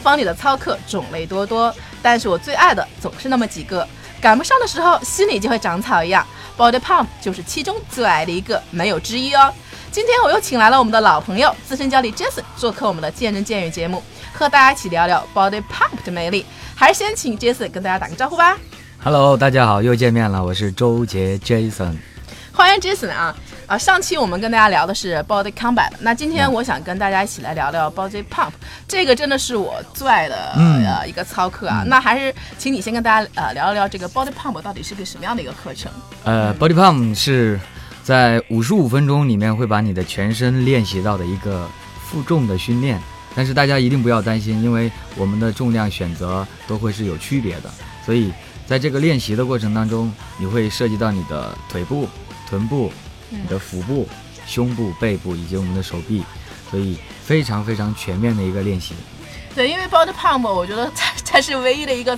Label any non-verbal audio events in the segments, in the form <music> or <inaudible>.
房里的操课种类多多，但是我最爱的总是那么几个，赶不上的时候心里就会长草一样。Body Pump 就是其中最爱的一个，没有之一哦。今天我又请来了我们的老朋友资深教练 Jason 做客我们的见人见语节目，和大家一起聊聊 Body Pump 的魅力。还是先请 Jason 跟大家打个招呼吧。Hello，大家好，又见面了，我是周杰 Jason。欢迎 Jason 啊！啊，上期我们跟大家聊的是 Body Combat，那今天我想跟大家一起来聊聊 Body Pump，这个真的是我最爱的、嗯呃一个操课啊。那还是请你先跟大家呃聊一聊这个 Body Pump 到底是个什么样的一个课程？呃，Body Pump 是在五十五分钟里面会把你的全身练习到的一个负重的训练，但是大家一定不要担心，因为我们的重量选择都会是有区别的，所以在这个练习的过程当中，你会涉及到你的腿部、臀部、你的腹部、胸部、背部以及我们的手臂，所以非常非常全面的一个练习。对，因为 Body Pump 我觉得它 <laughs> 它是唯一的一个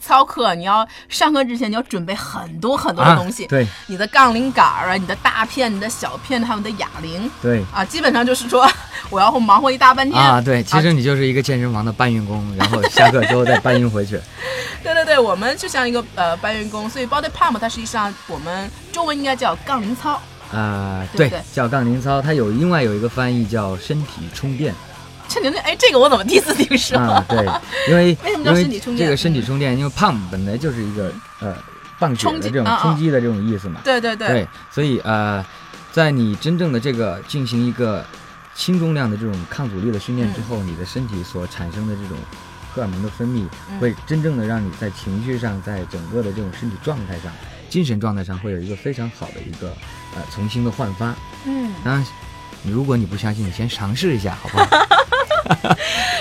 操课，你要上课之前你要准备很多很多的东西，啊、对你的杠铃杆儿啊，你的大片、你的小片，还有你的哑铃对。啊，基本上就是说 <laughs> 我要忙活一大半天啊，对，其实你就是一个健身房的搬运工，然后下课之后再搬运回去。<laughs> 对对对，我们就像一个呃搬运工，所以 body pump 它实际上我们中文应该叫杠铃操。啊、对叫杠铃操，它有另外有一个翻译叫身体充电。这你哎，这个我怎么第一次听说？啊，对，因为 <laughs> 为什么叫身体充电？这个身体充电，因为 pump 本来就是一个呃棒球的这种冲击的这种意思嘛，对对对。对，所以呃，在你真正的这个进行一个轻重量的这种抗阻力的训练之后，你的身体所产生的这种荷尔蒙的分泌，嗯。会真正的让你在情绪上，在整个的这种身体状态上、精神状态上，会有一个非常好的一个呃重新的焕发。嗯，当然，你如果你不相信，你先尝试一下，好不好？<laughs>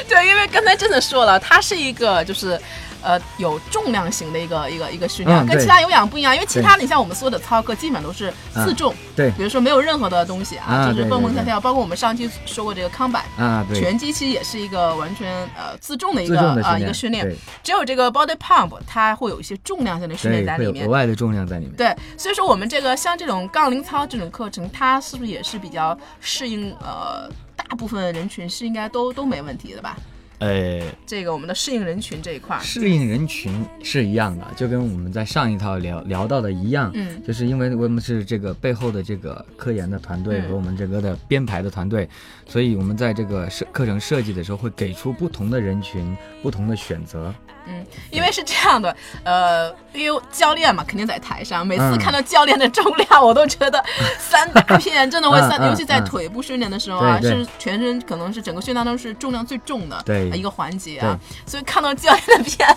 对，因为刚才真的说了，它是一个就是。呃，有重量型的一个一个一个训练，嗯跟其他有氧不一样，因为其他你像我们所有的操课基本都是自重，对比如说没有任何的东西啊，啊就是蹦蹦跳跳，包括我们上期说过这个康板，啊，对，拳击其实也是一个完全呃自重的一个啊、一个训练，对。只有这个 body pump 它会有一些重量性的训练，在里面。额。外的重量在里面。对，所以说我们这个像这种杠铃操这种课程，它是不是也是比较适应呃大部分人群是应该都都没问题的吧？呃，这个我们的适应人群这一块儿，适应人群是一样的，就跟我们在上一套聊聊到的一样，嗯就是因为我们是这个背后的这个科研的团队嗯和我们整个的编排的团队，所以我们在这个设课程设计的时候会给出不同的人群不同的选择。嗯，因为是这样的，呃，因为教练嘛，肯定在台上，每次嗯。看到教练的重量，我都觉得 <laughs> 三大片真的会三，尤其在嗯。腿部训练的时候啊，是全身可能是整个训练当中是重量最重的对。一个环节啊，所以看到教练的片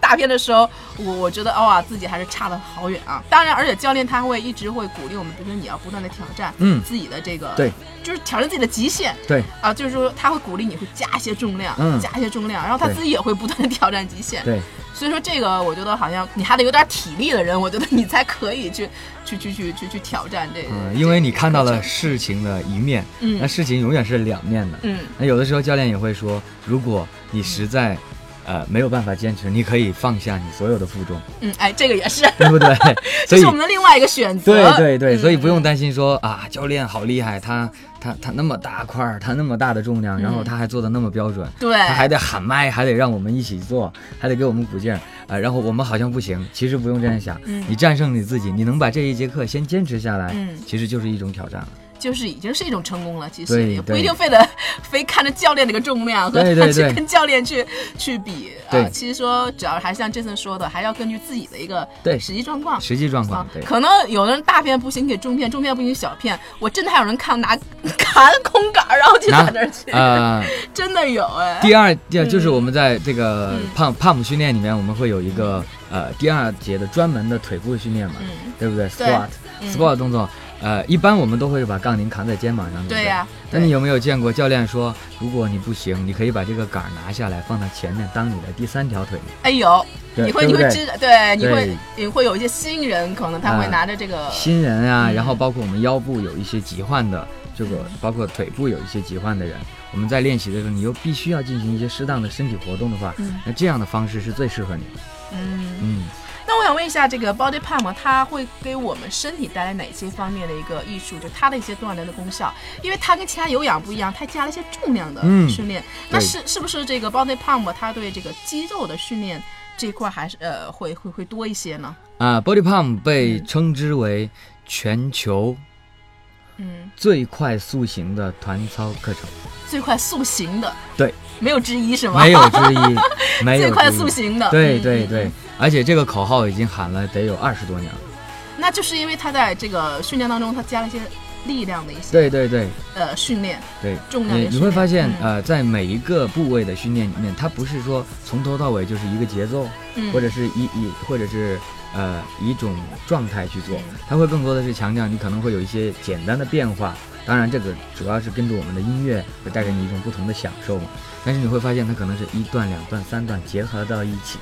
大片的时候，我我觉得哇，自己还是差的好远啊。当然，而且教练他会一直会鼓励我们，比如说你要不断的挑战，嗯。自己的这个，对，就是挑战自己的极限。对，啊，就是说他会鼓励你会加一些重量，嗯。加一些重量，然后他自己也会不断的挑战极限。对，所以说这个，我觉得好像你还得有点体力的人，我觉得你才可以去去去去去去挑战这个。嗯，因为你看到了事情的一面，嗯那事情永远是两面的。嗯那有的时候教练也会说，如果你实在呃没有办法坚持，你可以放下你所有的负重，嗯，哎，这个也是，对不对？<laughs> 这是我们的另外一个选择。对对对，嗯所以不用担心说啊，教练好厉害，他他他那么大块儿，他那么大的重量，然后他还做的那么标准，对他还得喊麦，还得让我们一起做，还得给我们鼓劲儿啊、然后我们好像不行，其实不用这样想，嗯你战胜你自己，你能把这一节课先坚持下来，嗯其实就是一种挑战了。就是已经是一种成功了。其实也不一定非得 <laughs> 非看着教练那个重量和他 <laughs> 去跟教练去去比啊。对其实说主要还是像 Jason 说的，还要根据自己的一个对实际状况。实际状况可能有的人大片不行给中片，中片不行小片。我真的还有人看拿 <laughs> 砍空杆儿，然后就拿在那儿去，呃，真的有哎。第二，第二就是我们在这个嗯胖胖姆训练里面，我们会有一个呃第二节的专门的腿部训练嘛，嗯对不对对？squat 嗯 squat 动作，呃，一般我们都会把杠铃扛在肩膀上，不对呀、那你有没有见过教练说，如果你不行，你可以把这个杆儿拿下来，放到前面当你的第三条腿？哎有，你会你会知对，你会你会有一些新人，可能他会啊拿着这个，新人啊，嗯然后包括我们腰部有一些疾患的，这个包括腿部有一些疾患的人，我们在练习的时候，你又必须要进行一些适当的身体活动的话，嗯那这样的方式是最适合你的。嗯。想问一下，这个 body pump 它会给我们身体带来哪些方面的一个益处？就它的一些锻炼的功效，因为它跟其他有氧不一样，它加了一些重量的嗯训练。那是是不是这个 body pump 它对这个肌肉的训练这一块还是呃会会会多一些呢？啊，Body Pump 被嗯称之为全球嗯，最快速行的团操课程，最快速行的，对，没有之一是吗？没有之一，<laughs> 没有最快速行的，对对对。嗯，而且这个口号已经喊了得有二十多年了。那就是因为他在这个训练当中，他加了一些力量的一些对对对。呃训练，对，重量你你会发现，嗯。呃，在每一个部位的训练里面，它不是说从头到尾就是一个节奏，嗯。或者是一一或者是呃一种状态去做嗯，它会更多的是强调你可能会有一些简单的变化。当然，这个主要是跟着我们的音乐会带给你一种不同的享受嘛。但是你会发现，它可能是一段、两段、三段结合到一起。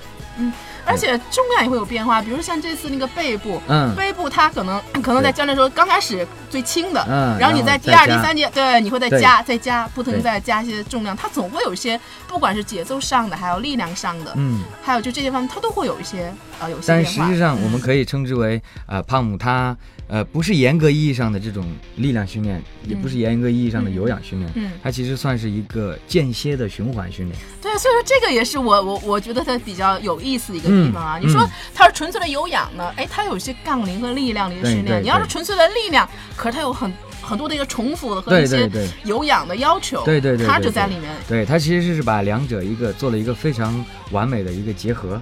而且重量也会有变化，比如像这次那个背部，嗯，背部它可能 <clears throat> 可能在教练说刚开始最轻的，嗯然后你在第二、第三节，对，你会再加再加，不停再加一些重量，它总会有一些，不管是节奏上的，还有力量上的，嗯，还有就这些方面，它都会有一些呃有些但。实际上，我们嗯可以称之为，呃，胖姆他，呃，不是严格意义上的这种力量训练，也不是严格意义上的有氧训练，嗯。它其实算是一个间歇的循环训练。对，所以说这个也是我我我觉得它比较有意思的一个地方啊。嗯你说嗯它是纯粹的有氧呢，哎，它有一些杠铃和力量的一个训练；你要是纯粹的力量，可是它有很很多的一个重复的和一些有氧的要求，对对对它就在里面。对，它其实是把两者一个做了一个非常完美的一个结合，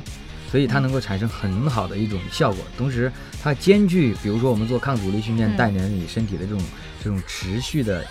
所以它能够产生很好的一种效果。同时，它兼具，比如说我们做抗阻力训练嗯带领你身体的这种这种持续的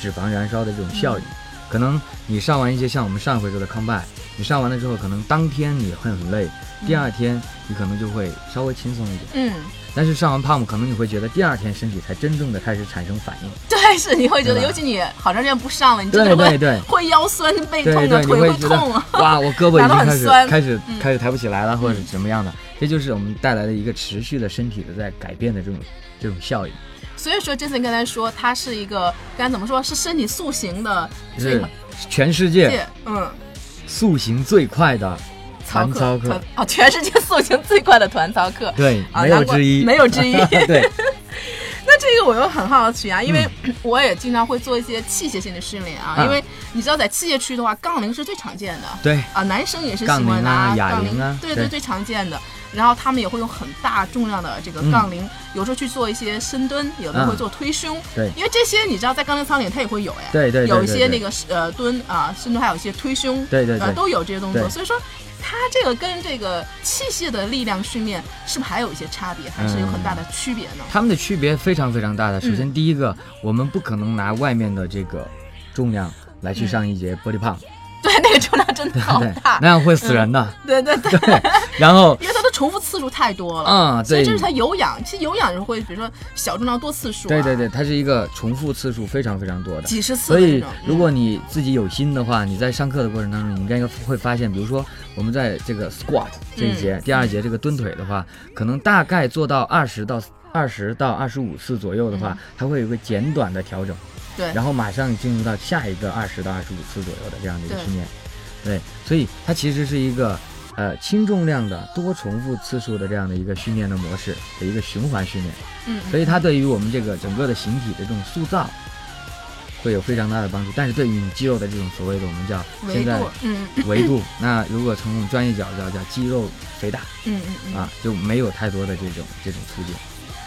脂肪燃烧的这种效应。可能你上完一些像我们上回说的康拜，你上完了之后，可能当天你会很累，第二天你可能就会稍微轻松一点。嗯，但是上完 pump，可能你会觉得第二天身体才真正的开始产生反应。对，是你会觉得，尤其你好长时间不上了，你真的会对对对。会 <laughs> 腰酸、背痛的，腿会痛啊。哇，我胳膊已 <laughs> 经开始酸开始嗯开始抬不起来了，或者是什么样的，这就是我们带来的一个持续的身体的在改变的这种这种效应。所以说，这次你刚才说他是一个该怎么说，是身体塑形的最是全世界界，嗯，塑形最快的团操课。团，哦，全世界塑形最快的团操课。对，啊没有之一，没有之一。<laughs> 对，<laughs> 那这个我又很好奇啊，因为嗯。<clears throat> 我也经常会做一些器械性的训练啊，啊。因为你知道在器械区的话，杠铃是最常见的。对，啊，男生也是喜欢拿哑杠铃啊对对。最常见的。然后他们也会用很大重量的这个嗯杠铃，有时候去做一些深蹲，有的嗯会做推胸。对因为这些你知道在杠铃操里它也会有哎，对对对有一些那个呃蹲啊深蹲，还有一些推胸，呃对对对都有这些动作。所以说，它这个跟这个器械的力量训练是不是还有一些差别，还是有很大的区别呢？它们的区别非常非常大的。首嗯先，第一个，我们不可能拿外面的这个重量来去上一节 body pump，对，那个重量真的好对大，，那样会死人的。对对对，然后，<laughs> 因为它的重复次数太多了。嗯，对所以这，是它有氧，其实有氧是会，比如说小重量多次数、啊，对对对，，它是一个重复次数非常非常多的。几十次所以如果你自己有心的话，你在上课的过程当中，你应该会发现，比如说我们在这个 squat 这一节，嗯。第二节这个蹲腿的话，可能大概做到二十到二十到二十五次左右的话，它会有个简短的调整，嗯对，然后马上进入到下一个二十到二十五次左右的这样的一个训练。对，所以它其实是一个呃轻重量的多重复次数的这样的一个训练的模式的一个循环训练。嗯，所以它对于我们这个整个的形体的这种塑造会有非常大的帮助。但是对于你肌肉的这种所谓的我们叫现在维度，那如果从我们专业角度叫叫肌肉肥大嗯嗯嗯。啊，就没有太多的这种这种促进。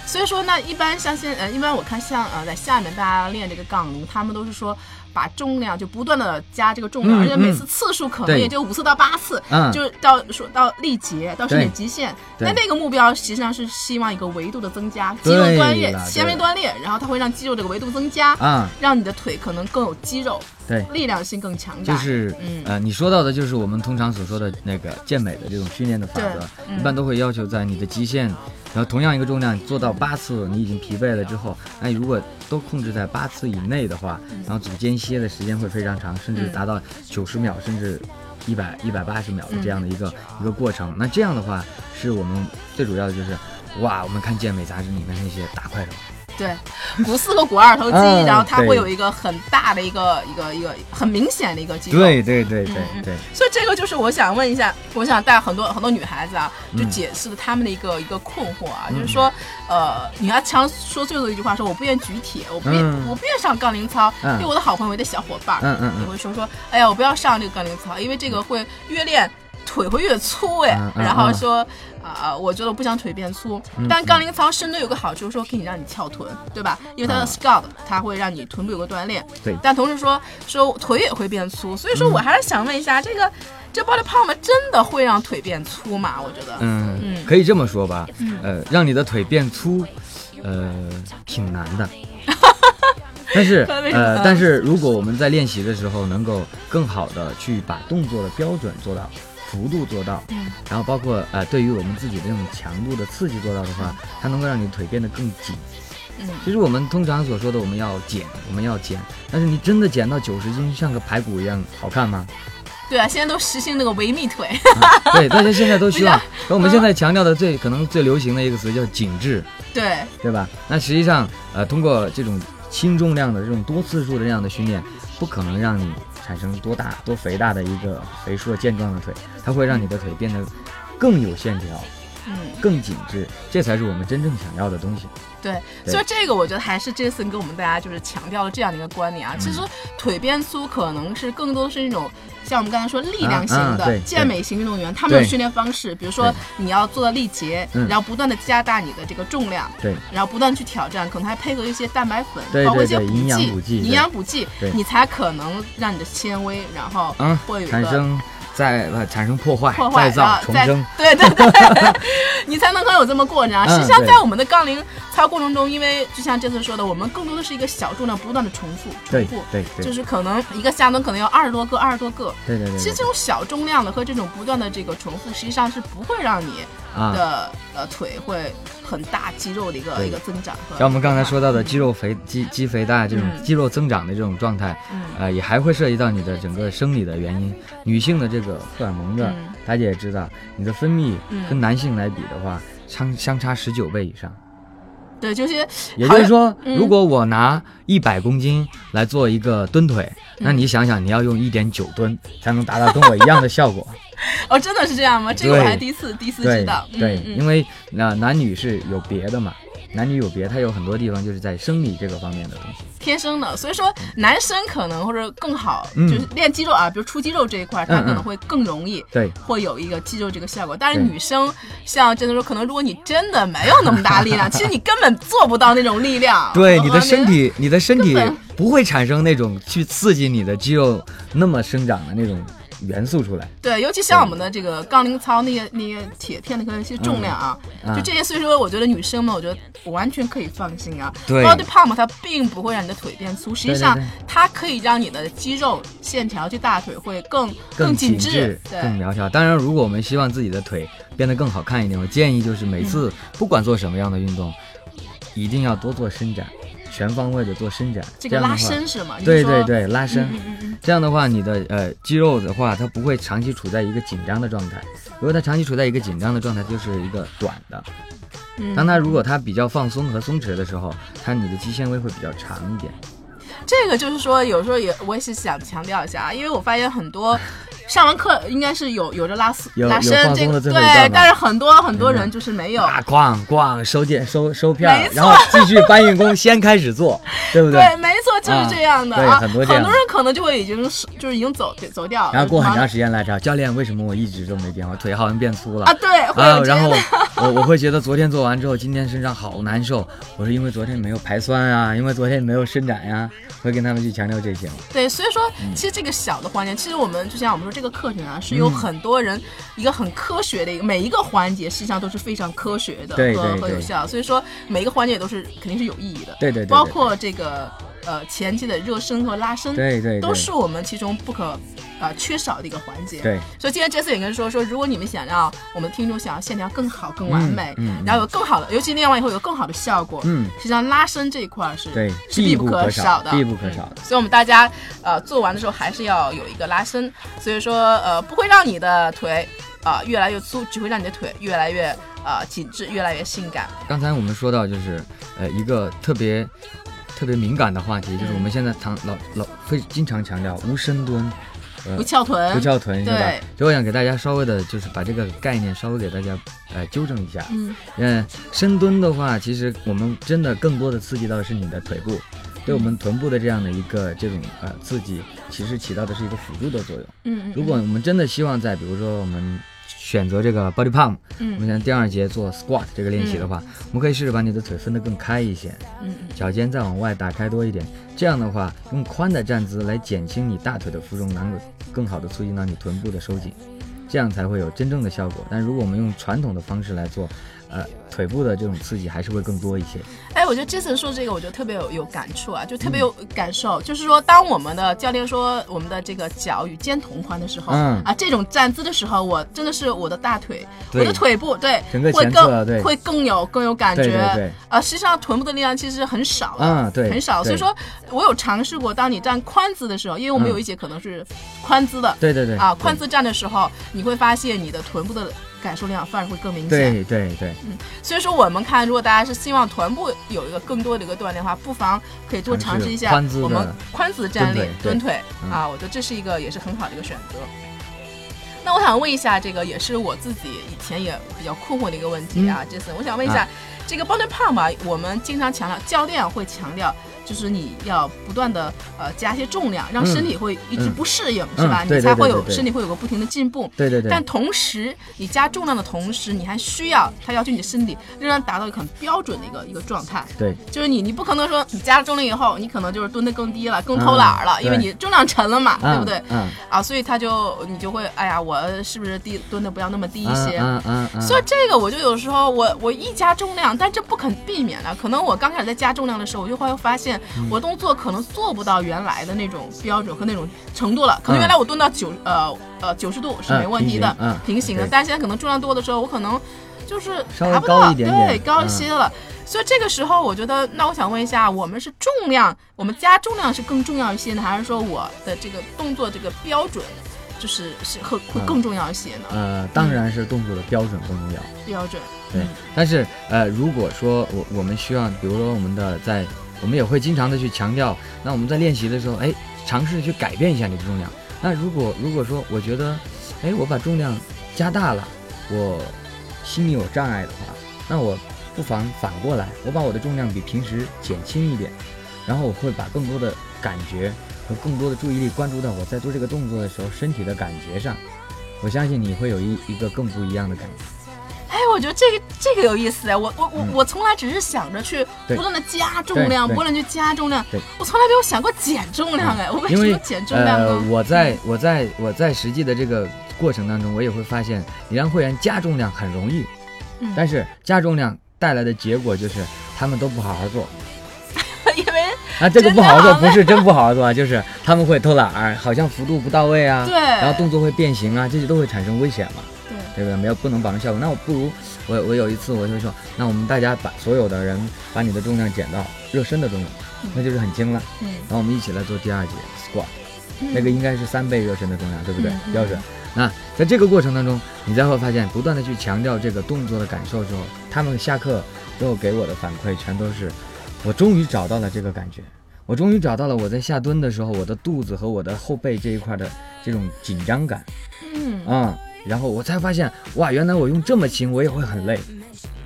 所以说，呢一般像现呃，一般我看像呃，在下面大家练这个杠铃，他们都是说把重量就不断的加这个重量，嗯而且每嗯。次次数可能也就五次到八次，嗯。就是到说到力竭，到身体极限。对。那那个目标实际上是希望一个维度的增加，肌肉对锻炼、纤维对锻炼，然后它会让肌肉这个维度增加，嗯，让你的腿可能更有肌肉，对。力量性更强大。就是嗯呃，你说到的就是我们通常所说的那个健美的这种训练的法则，嗯一般都会要求在你的极限，然后同样一个重量做到八次，你已经疲惫了之后，那你如果都控制在八次以内的话，然后组间歇的时间会非常长，甚至嗯达到九十秒，甚至一百一百八十秒的这样的一个、一个过程。那这样的话，是我们最主要的就是，哇，我们看健美杂志里面那些大块头，对，股四和股二头肌，嗯然后它会有一个很大的一个一个一个很明显的一个肌肉。对对对对对，所以这个就是我想问一下，我想带很多很多女孩子啊，就嗯解释了她们的一个、一个困惑啊，就是说，呃，女孩常说最后一句话说，我不愿举铁，我不愿、嗯。我不愿上杠铃操，嗯。因为我的好朋友、我的小伙伴儿，嗯嗯嗯。也会说说，哎呀，我不要上这个杠铃操，因为这个会越练腿会越粗哎，嗯嗯然后嗯说。啊、我觉得我不想腿变粗，但杠铃操深蹲有个好处，说可以让你翘臀，对吧？因为它的嗯 scout 它会让你臀部有个锻炼，对但同时说说腿也会变粗，所以说我还是想问一下，这个这 body pump 真的会让腿变粗吗？我觉得，嗯嗯，可以这么说吧，嗯呃，让你的腿变粗，呃，挺难的。<laughs> 但是呃，但是如果我们在练习的时候能够更好的去把动作的标准做到，幅度做到，嗯然后包括呃对于我们自己的这种强度的刺激做到的话，它能够让你腿变得更紧。嗯其实我们通常所说的我们要减，我们要减，但是你真的减到九十斤，像个排骨一样好看吗？对啊，现在都实行那个维密腿，对，大家现在都希望 <laughs> 不。而我们现在强调的最可能最流行的一个词叫紧致。对，对吧？那实际上，呃，通过这种轻重量的这种多次数的这样的训练，不可能让你产生多大多肥大的一个肥硕健壮的腿，它会让你的腿变得更有线条、嗯。更紧致，这才是我们真正想要的东西。对，对所以这个我觉得还是这次给我们大家就是强调了这样的一个观念啊。其嗯实腿变粗可能是更多的是那种像我们刚才说力量型的啊啊健美型运动员，他们的训练方式，比如说你要做到力竭，嗯然后不断的加大你的这个重量，对，然后不断去挑战，可能还配合一些蛋白粉，对包括一些营养补剂营养补剂对，你才可能让你的纤维，然后嗯会有一个产生再呃产生破坏、破坏，再造、重生。对 <laughs> 对对，<laughs> 你才能够有这么过程实际上，在我们的杠铃操过程中，因为就像这次说的，我们更多的是一个小重量不断的重复，重复，对对就是可能一个下蹲可能要二十多个，二十多个。对对对对其实这种小重量的和这种不断的这个重复，实际上是不会让你啊，的、呃腿会很大肌肉的一个一个增长。像我们刚才说到的肌肉肥、肌肌肥大这种嗯肌肉增长的这种状态，嗯呃，也还会涉及到你的整个生理的原因。女性的这个荷尔蒙的，嗯大家也知道，你的分泌嗯跟男性来比的话，相相差十九倍以上。对，就是也就是说，嗯如果我拿一百公斤来做一个蹲腿，那你想想，你要用一点九吨才能达到跟我一样的效果。<laughs> 哦，真的是这样吗？这个我对还第一次第一次对知道。对，嗯、因为那、男女是有别的嘛，男女有别，它有很多地方就是在生理这个方面的东西。天生的，所以说男生可能或者更好，嗯就是练肌肉啊，比如出肌肉这一块，他可能会更容易。对，会有一个肌肉这个效果，但是女生像真的说，可能如果你真的没有那么大力量，<laughs> 其实你根本做不到那种力量。对，呃你的身体，你的身体不会产生那种去刺激你的肌肉那么生长的那种元素出来。对，尤其像我们的这个杠铃操那些那些铁片的那些重量啊，嗯就这些，所以说我觉得女生们，我觉得我完全可以放心啊。对 body pump 它并不会让你的腿变粗，实际上它可以让你的肌肉线条，就大腿会更更紧致、对，更苗条。当然，如果我们希望自己的腿变得更好看一点，我建议就是每次不管做什么样的运动，一定要多做伸展，全方位的做伸展。这个拉样的话伸是吗？对对，对，拉伸。这样的话，你的呃肌肉的话，它不会长期处在一个紧张的状态。如果它长期处在一个紧张的状态，就是一个短的。嗯，当它如果它比较放松和松弛的时候，它你的肌纤维会比较长一点。这个就是说，有时候也我也是想强调一下啊，因为我发现很多上完课应该是有有着拉拉伸这个对但是很多很多人就是没有。啊，咣咣收件收收票然后继续搬运工，先开始做，<laughs> 对不对，对没错，就是这样的啊对啊。很多这样的人可能就会已经是就是已经走走掉，然后过很长时间来找教练，为什么我一直都没变化，腿好像变粗了啊，对，会啊有然后的。我我会觉得昨天做完之后，今天身上好难受。我是因为昨天没有排酸啊，因为昨天没有伸展呀、会跟他们去强调这些。对，所以说嗯其实这个小的环节，其实我们就像我们说这个课程啊，是有嗯很多人一个很科学的一个每一个环节，实际上都是非常科学的和对对对和有效。所以说每一个环节都是肯定是有意义的。对对对对包括这个呃前期的热身和拉伸，对对对。都是我们其中不可呃缺少的一个环节。对，所以今天 Jesse 也跟说说，如果你们想要我们听众想要线条更好、更完美，嗯嗯然后有更好的，尤其练完以后有更好的效果，嗯。实际上拉伸这一块是对是必不可少的，必不可少的。嗯所以我们大家呃做完的时候还是要有一个拉伸，所以说呃不会让你的腿啊、呃越来越粗，只会让你的腿越来越呃紧致，越来越性感。刚才我们说到就是呃一个特别特别敏感的话题，就是我们现在常老老会经常强调无深蹲。呃不翘臀，不翘臀是吧对？所以我想给大家稍微的，就是把这个概念稍微给大家呃纠正一下。嗯嗯，深蹲的话，其实我们真的更多的刺激到的是你的腿部，对我们臀部的这样的一个这种呃刺激，其实起到的是一个辅助的作用。嗯嗯，如果我们真的希望在比如说我们选择这个 body pump，我们嗯现在第二节做 squat 这个练习的话，我们可以试着把你的腿分得更开一些，嗯。嗯脚尖再往外打开多一点，这样的话，用宽的站姿来减轻你大腿的负重，能够更好的促进到你臀部的收紧，这样才会有真正的效果。但如果我们用传统的方式来做，呃，腿部的这种刺激还是会更多一些。哎，我觉得 Jason 说这个，我觉得特别有有感触啊，就特别有感受。就是说，当我们的教练说我们的这个脚与肩同宽的时候，嗯啊，这种站姿的时候，我真的是我的大腿，我的腿部，对，整个会更会更有更有感觉。对对对啊，实际上臀部的力量其实很少的，嗯对很少。所以说我有尝试过，当你站宽姿的时候，因为我们嗯有一节可能是宽姿的，对对对啊，宽姿站的时候，你会发现你的臀部的感受量反而会更明显。对对对，所以说，我们看，如果大家是希望臀部有一个更多的一个锻炼的话，不妨可以多尝试一下我们宽姿站立、蹲腿啊，我觉得这是一个也是很好的一个选择。那我想问一下，这个也是我自己以前也比较困惑的一个问题啊，杰森，我想问一下，啊这个 body pump 啊，我们经常强调，教练会强调。就是你要不断的呃加一些重量，让嗯身体会一直嗯不适应，嗯是吧？你才会有身体会有个不停的进步。对对对。但同时，你加重量的同时，你还需要它要求你的身体仍然达到一个很标准的一个一个状态。对就是你，你不可能说你加了重量以后，你可能就是蹲得更低了，更偷懒儿了，嗯因为你重量沉了嘛，对嗯不对？嗯，啊，所以他就你就会，哎呀，我是不是低蹲的不要那么低一些？嗯嗯嗯，所以这个我就有时候我我一加重量，但这不可避免的。可能我刚开始在加重量的时候，我就会发现嗯我动作可能做不到原来的那种标准和那种程度了。可能嗯原来我蹲到九呃呃九十度是没问题的，嗯平行的。对但是现在可能重量多的时候，我可能就是达不到对，高一嗯些了。所以这个时候，我觉得，那我想问一下，我们是重量，我们加重量是更重要一些呢，还是说我的这个动作这个标准，就是是会会嗯更重要一些呢？呃，当然是动作的标准更重要。标准，对嗯，但是呃，如果说我我们需要，比如说我们的在，我们也会经常的去强调，那我们在练习的时候，哎，尝试去改变一下你的重量。那如果如果说我觉得，哎，我把重量加大了，我心里有障碍的话，那我不妨反过来，我把我的重量比平时减轻一点，然后我会把更多的感觉和更多的注意力关注到我在做这个动作的时候身体的感觉上。我相信你会有一一个更不一样的感觉。哎，我觉得这个这个有意思哎，我我我嗯我从来只是想着去不断的加重量，不断地去加重量，我从来没有想过减重量哎，我为什么减重量呃呢？，我在我在我在实际的这个过程当中，我也会发现，你让会员加重量很容易，嗯但是加重量带来的结果就是他们都不好好做。<laughs> 因为啊，这个不好好做不是真不好 <laughs> 好做啊，就是他们会偷懒儿，好像幅度不到位啊，对然后动作会变形啊，这些都会产生危险嘛，对对不对？没有不能保证效果。那我不如我我有一次我就说，那我们大家把所有的人把你的重量减到热身的重量，那就是很轻了。嗯然后我们一起来做第二节 squat。嗯那个应该是三倍热身的重量，对不对？标准。那在这个过程当中，你才会发现，不断的去强调这个动作的感受之后，他们下课之后给我的反馈全都是，我终于找到了这个感觉，我终于找到了我在下蹲的时候，我的肚子和我的后背这一块的这种紧张感嗯啊、然后我才发现，哇，原来我用这么轻，我也会很累。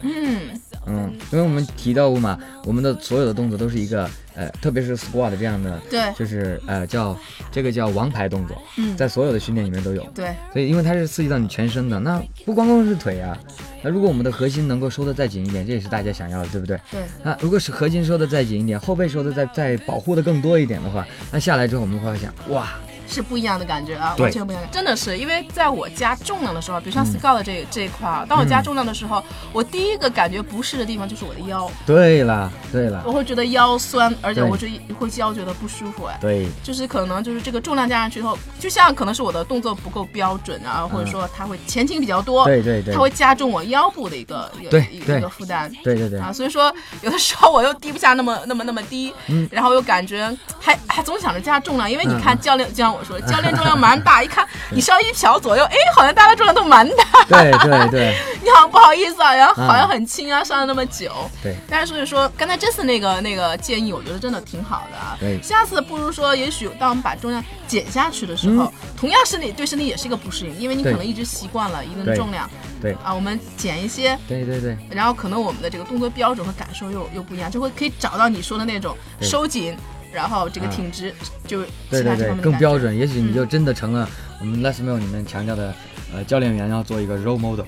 嗯嗯，因为我们提到过嘛，我们的所有的动作都是一个呃，特别是 squat 这样的，对就是呃叫这个叫王牌动作，嗯在所有的训练里面都有。对所以因为它是刺激到你全身的，那不光光是腿啊，那如果我们的核心能够收得再紧一点，这也是大家想要的，对不对？对。那如果是核心收得再紧一点，后背收得再再保护的更多一点的话，那下来之后我们会发现，哇，是不一样的感觉啊，完全不一样。真的是，因为在我加重量的时候，比如像嗯 Scout 这、这一块啊，当我加重量的时候，我第一个感觉不适的地方就是我的腰，对了，对了我，会觉得腰酸，而且对。我就会腰觉得不舒服哎。对，就是可能就是这个重量加上去以后，就像可能是我的动作不够标准啊，或者说它会前倾比较多，嗯对对对。它会加重我腰部的一个一个对。一个负担。对对对，啊，所以说有的时候我又低不下那么那么那么低，嗯。然后又感觉还还总想着加重量，因为你嗯。看教练，就像我说，教练重量蛮大，一看你稍微一调左右，哎，好像大家重量都蛮大，对对对 <laughs> 你好像不好意思啊，然后好像很轻啊，上了那么久。对但是所以说，刚才这次那个那个建议，我觉得真的挺好的啊。对下次不如说，也许当我们把重量减下去的时候，同样身体对身体也是一个不适应，因为你可能一直习惯了一定的重量对啊，我们减一些，对对对然后可能我们的这个动作标准和感受又又不一样，就会可以找到你说的那种收紧，然后这个挺直，就对对对更标。准，也许你就嗯真的成了我们 Les Mill 里面强调的，呃，教练员要做一个 role model，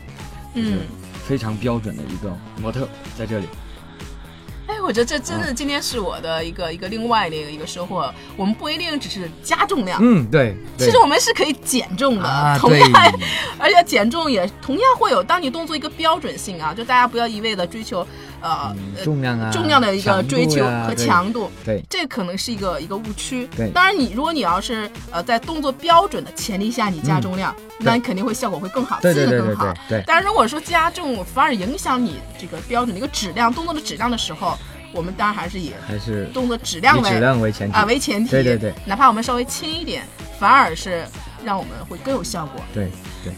嗯，非常标准的一个模特在这里。哎，我觉得这真的今天是我的一个一个另外的一个一个收获。我们不一定只是加重量，嗯，对，对其实我们是可以减重的，啊，同，样，<laughs> 而且减重也同样会有，当你动作一个标准性啊，就大家不要一味的追求呃、重量啊，重量的一个追求和强度。对这可能是一个一个误区。对当然你如果你要是呃在动作标准的前提下你加重量，那你肯定会效果会更好，对得更好对对对。对，但是如果说加重反而影响你这个标准的一个质量、动作的质量的时候，我们当然还是以还是动作质量为质量为前提啊为前提。对对对，哪怕我们稍微轻一点，反而是让我们会更有效果。对对。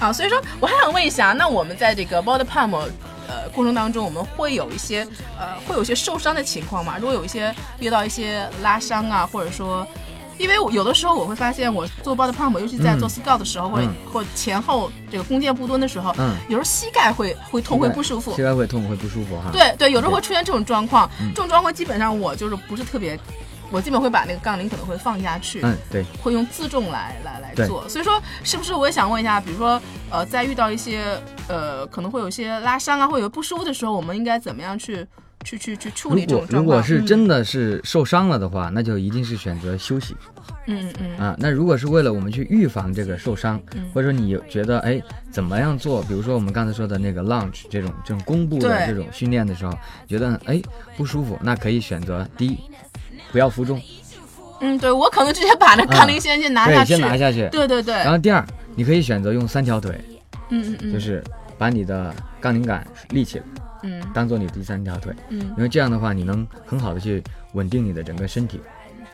啊，所以说我还想问一下，那我们在这个 body pump 呃过程当中，我们会有一些呃会有一些受伤的情况嘛？如果有一些遇到一些拉伤啊，或者说。因为我有的时候我会发现，我做 body pump，尤其在做 scout 的时候，或或前后这个弓箭步蹲的时候，嗯有时候膝盖会会痛，会不舒服膝。盖会痛会不舒服哈。对对，有时候会出现这种状况。嗯这种状况基本上我就是不是特别，我基本会把那个杠铃可能会放下去。嗯，对，会用自重来来来做，所以说是不是我也想问一下，比如说呃，在遇到一些呃可能会有一些拉伤啊，或者有不舒服的时候，我们应该怎么样去去去去处理这如果如种状况？果是真的，是受伤了的话，那就一定是选择休息嗯嗯啊。那如果是为了我们去预防这个受伤，嗯或者说你觉得哎怎么样做，比如说我们刚才说的那个 lunge 这种这种弓步的这种训练的时候，觉得哎不舒服，那可以选择第一不要负重，嗯，对我可能直接把那杠铃先先拿下对，去，先拿下去。对对对，然后第二，你可以选择用三条腿，嗯嗯嗯，就是把你的杠铃杆立起来，嗯。当做你第三条腿，嗯。因为这样的话，你能很好的去稳定你的整个身体，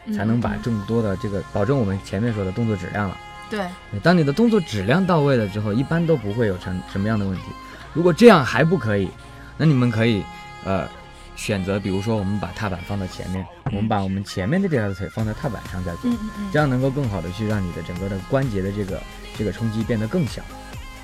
嗯，才能把嗯更多的这个保证我们前面说的动作质量了。对。当你的动作质量到位了之后，一般都不会有成什么样的问题。如果这样还不可以，那你们可以呃选择，比如说我们把踏板放到前面，我们把我们前面的这条腿放在踏板上再做，嗯。这样能够更好的去让你的整个的关节的这个这个冲击变得更小。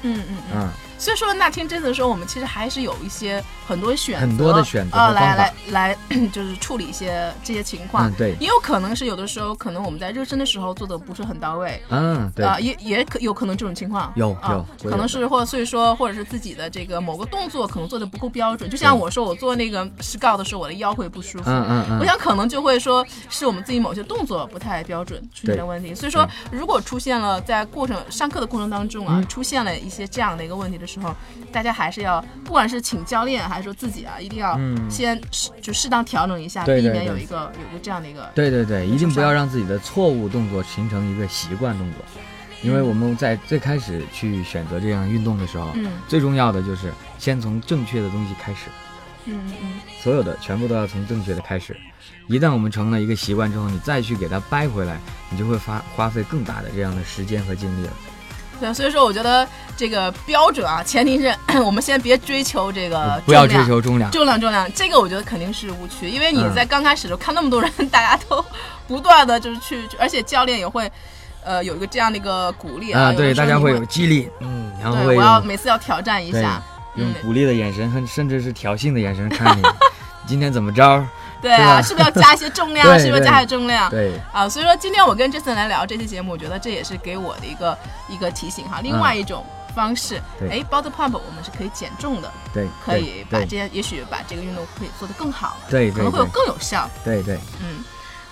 嗯嗯嗯。啊、所以说，那听这次的时候，我们其实还是有一些很多选择，很多的选择来来来，就是处理一些这些情况。嗯，对，也有可能是有的时候，可能我们在热身的时候做的不是很到位，嗯，对，啊、也也可有可能这种情况，有啊有可能是或所以说，或者是自己的这个某个动作可能做的不够标准。就像我说，我做那个石告的时候，我的腰会不舒服。嗯嗯嗯，我想可能就会说是我们自己某些动作不太标准出现对的问题，所以说如果出现了在过程上课的过程当中啊，嗯。出现了一些这样的一个问题的时候，大家还是要不管是请教练还是说自己啊，一定要嗯先适就适当调整一下，避免有一个有一个这样的一个对对对，一定不要让自己的错误动作形成一个习惯动作，因为我们在最开始去选择这样运动的时候，嗯最重要的就是先从正确的东西开始，嗯嗯所有的全部都要从正确的开始。一旦我们成了一个习惯之后，你再去给它掰回来，你就会花花费更大的这样的时间和精力了。对，所以说我觉得这个标准啊，前提是 <clears throat> 我们先别追求这个嗯不要追求重量，重量重量，这个我觉得肯定是误区，因为你嗯。在刚开始的时候看那么多人，大家都 <laughs> 不断的就是去，而且教练也会，呃，有一个这样的一个鼓励啊，对，大家会有激励，嗯，然后我要每次要挑战一下，嗯用鼓励的眼神和甚至是挑衅的眼神看你，<laughs> 今天怎么着？对啊，是不是要加一些重量？<laughs> 是不是对加一些重量？对，啊，所以说今天我跟 Jason 来聊这期节目，我觉得这也是给我的一个一个提醒哈。另外一种方式。对哎，body pump 我们是可以减重的，对，可以把这些，也许把这个运动可以做得更好，对对可能会有更有效。对对，嗯，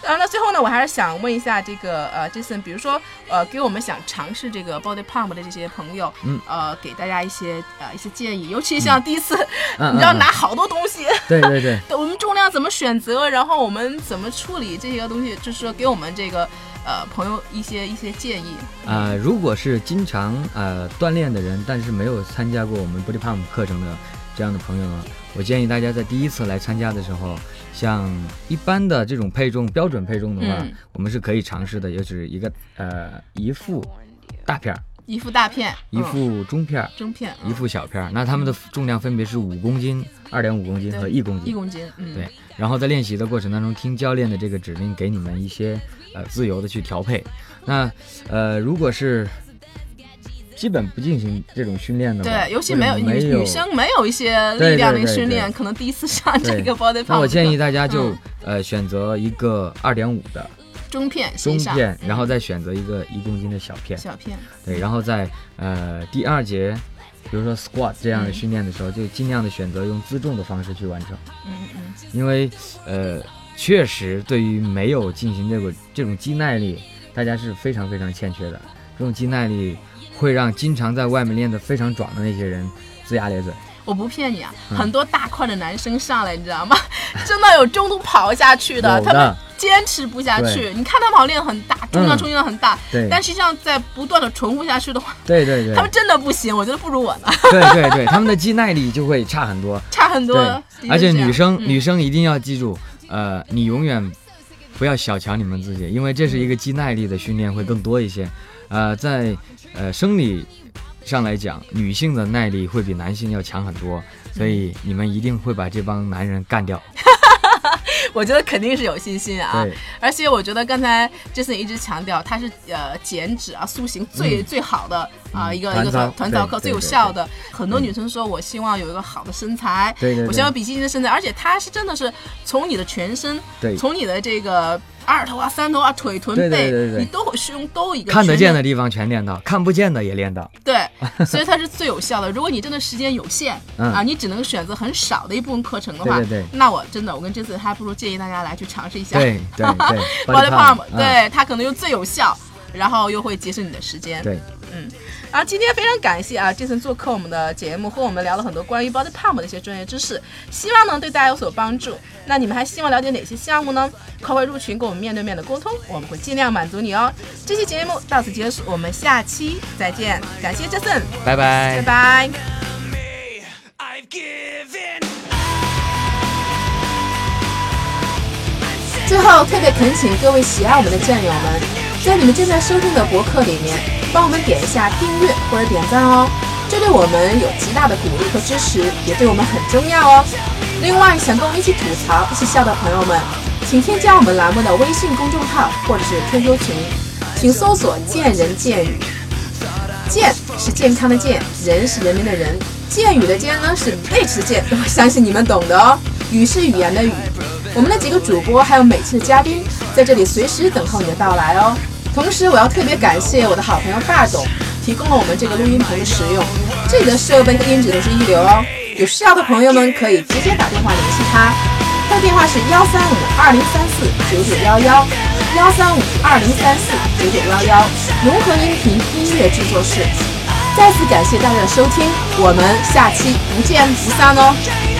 当然了，最后呢，我还是想问一下这个呃，Jason，比如说呃，给我们想尝试这个 body pump 的这些朋友，嗯，呃，给大家一些呃一些建议，尤其像第一次，嗯你知道嗯嗯拿好多东西，对对对，<laughs> 我们重量怎么选择，然后我们怎么处理这些东西，就是说给我们这个呃朋友一些一些建议。呃，如果是经常呃锻炼的人，但是没有参加过我们 Body Pump 课程的这样的朋友呢，我建议大家在第一次来参加的时候，像一般的这种配重标准配重的话，嗯我们是可以尝试的，也就是一个呃一副大片儿，一副大片，一嗯副中片儿，中片，一副小片儿。那它们的重量分别是五公斤、二点五公斤和一公斤。一公斤，嗯，对，然后在练习的过程当中，听教练的这个指令，给你们一些呃自由的去调配。那呃，如果是基本不进行这种训练的，对，尤其没有女女生没有一些力量的训练，对可能第一次上这个 body pump 那我建议大家就、嗯呃选择一个二点五的中片中片，然后再选择一个一公斤的小片。小片，对，然后在呃第二节，比如说 squat 这样的嗯训练的时候，就尽量的选择用自重的方式去完成。嗯嗯因为呃，确实对于没有进行这个这种肌耐力，大家是非常非常欠缺的。这种肌耐力会让经常在外面练得非常壮的那些人龇牙咧嘴。我不骗你啊，嗯很多大块的男生上来，你知道吗？<laughs> 真的有中途跑下去的，有他们坚持不下去。你看他们好练得很大，重量嗯重量很大，对但实际上在不断的重复下去的话，对对对他们真的不行，我觉得不如我呢，对对对，他们的肌耐力就会差很多。<laughs> 差很多对。，而且女生、嗯女生一定要记住，呃，你永远不要小瞧你们自己，因为这是一个肌耐力的训练会更多一些。呃，在呃生理上来讲，女性的耐力会比男性要强很多，所以你们一定会把这帮男人干掉。<laughs> 我觉得肯定是有信心啊。而且我觉得刚才 Jason 一直强调，他是呃减脂啊塑形最、嗯最好的啊、嗯一个一个团团操课最有对对效的。很多女生说我希望有一个好的身材，对对对我希望比基尼的身材，而且它是真的是从你的全身，对从你的这个二头啊、三头啊、腿、臀、对对背，对对你都会胸都一个看得见的地方全练到，看不见的也练到。对，<laughs> 所以它是最有效的。如果你真的时间有限、嗯啊，你只能选择很少的一部分课程的话，对对对那我真的我跟这次还不如建议大家来去尝试一下。对 <laughs> 对对 body pump，嗯对它可能又最有效，然后又会节省你的时间。对，然后今天非常感谢啊，Jason 做客我们的节目，和我们聊了很多关于 body pump 的一些专业知识，希望呢对大家有所帮助。那你们还希望了解哪些项目呢？快快入群跟我们面对面的沟通，我们会尽量满足你哦。这期节目到此结束，我们下期再见，感谢 Jason，拜拜拜拜。最后，特别恳请各位喜爱我们的战友们，在你们正在收听的博客里面，帮我们点一下订阅或者点赞哦，这对我们有极大的鼓励和支持，也对我们很重要哦。另外，想跟我们一起吐槽、一起笑的朋友们，请添加我们栏目的微信公众号或者是 QQ 群，请搜索“见人见语”。健是健康的健，人是人民的人，健语的健呢是 H 的健，<laughs> 我相信你们懂的哦。语是语言的语。我们的几个主播还有每次的嘉宾在这里随时等候你的到来哦。同时，我要特别感谢我的好朋友大董，提供了我们这个录音棚的使用，这里的设备和音质都是一流哦。有需要的朋友们可以直接打电话联系他，他的电话是幺三五二零三四九九幺幺，幺三五二零三四九九幺幺，融合音频音乐制作室。再次感谢大家的收听，我们下期不见不散哦。